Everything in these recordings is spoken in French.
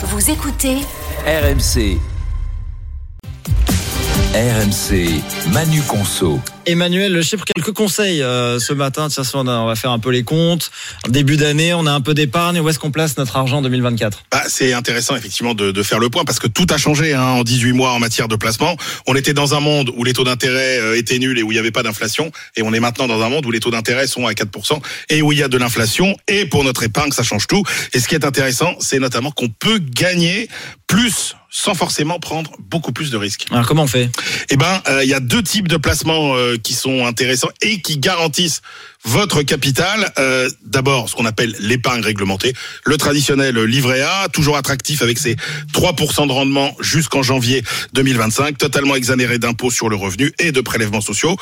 Vous écoutez RMC. RMC, Manu Conso. Emmanuel Le Chypre, quelques conseils euh, ce matin. Tiens, on, on va faire un peu les comptes. Début d'année, on a un peu d'épargne. Où est-ce qu'on place notre argent en 2024 bah, C'est intéressant effectivement de, de, faire le point parce que tout a changé hein, en 18 mois en matière de placement. On était dans un monde où les taux d'intérêt euh, étaient nuls et où il n'y avait pas d'inflation. Et on est maintenant dans un monde où les taux d'intérêt sont à 4% et où il y a de l'inflation. Et pour notre épargne, ça change tout. Et ce qui est intéressant, c'est notamment qu'on peut gagner plus sans forcément prendre beaucoup plus de risques. Alors comment on fait? Eh ben, il euh, y a deux types de placements euh, qui sont intéressants et qui garantissent votre capital. Euh, D'abord, ce qu'on appelle l'épargne réglementée, le traditionnel livret A, toujours attractif avec ses 3% de rendement jusqu'en janvier 2025, totalement exonéré d'impôts sur le revenu et de prélèvements sociaux.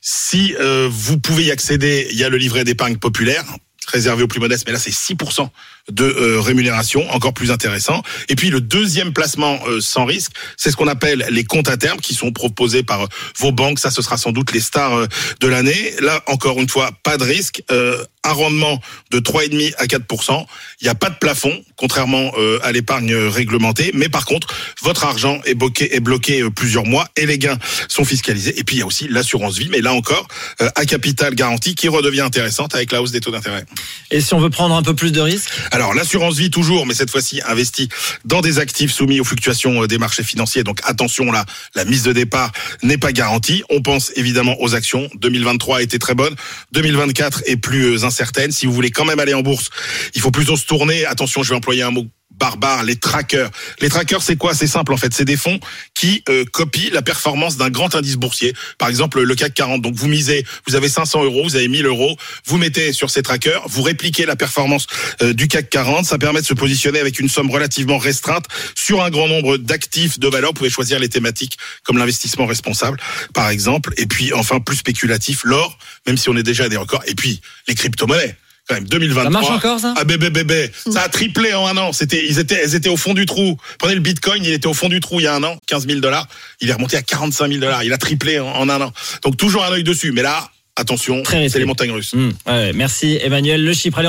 Si vous pouvez y accéder, il y a le livret d'épargne populaire réservé aux plus modestes, mais là c'est 6% de euh, rémunération, encore plus intéressant. Et puis le deuxième placement euh, sans risque, c'est ce qu'on appelle les comptes à terme qui sont proposés par euh, vos banques. Ça, ce sera sans doute les stars euh, de l'année. Là, encore une fois, pas de risque. Un rendement de 3,5 à 4%. Il n'y a pas de plafond, contrairement à l'épargne réglementée. Mais par contre, votre argent est bloqué, est bloqué plusieurs mois et les gains sont fiscalisés. Et puis il y a aussi l'assurance vie, mais là encore, à capital garanti qui redevient intéressante avec la hausse des taux d'intérêt. Et si on veut prendre un peu plus de risques alors l'assurance vie toujours, mais cette fois-ci investie dans des actifs soumis aux fluctuations des marchés financiers. Donc attention là, la mise de départ n'est pas garantie. On pense évidemment aux actions. 2023 a été très bonne. 2024 est plus incertaine. Si vous voulez quand même aller en bourse, il faut plutôt se tourner. Attention, je vais employer un mot barbares, les trackers. Les trackers, c'est quoi? C'est simple en fait, c'est des fonds qui euh, copient la performance d'un grand indice boursier. Par exemple, le CAC 40. Donc vous misez, vous avez 500 euros, vous avez 1000 euros, vous mettez sur ces trackers, vous répliquez la performance euh, du CAC 40. Ça permet de se positionner avec une somme relativement restreinte sur un grand nombre d'actifs de valeur. Vous pouvez choisir les thématiques comme l'investissement responsable, par exemple. Et puis enfin plus spéculatif, l'or, même si on est déjà à des records. Et puis les crypto-monnaies quand même 2023. Ça marche encore ça? Ah bébé bébé, ça a triplé en un an. C'était ils étaient elles étaient au fond du trou. Prenez le Bitcoin, il était au fond du trou il y a un an, 15 000 dollars. Il est remonté à 45 000 dollars. Il a triplé en, en, un an. Donc toujours un œil dessus. Mais là, attention, c'est les montagnes russes. Mmh, ouais, merci Emmanuel Le Chypre.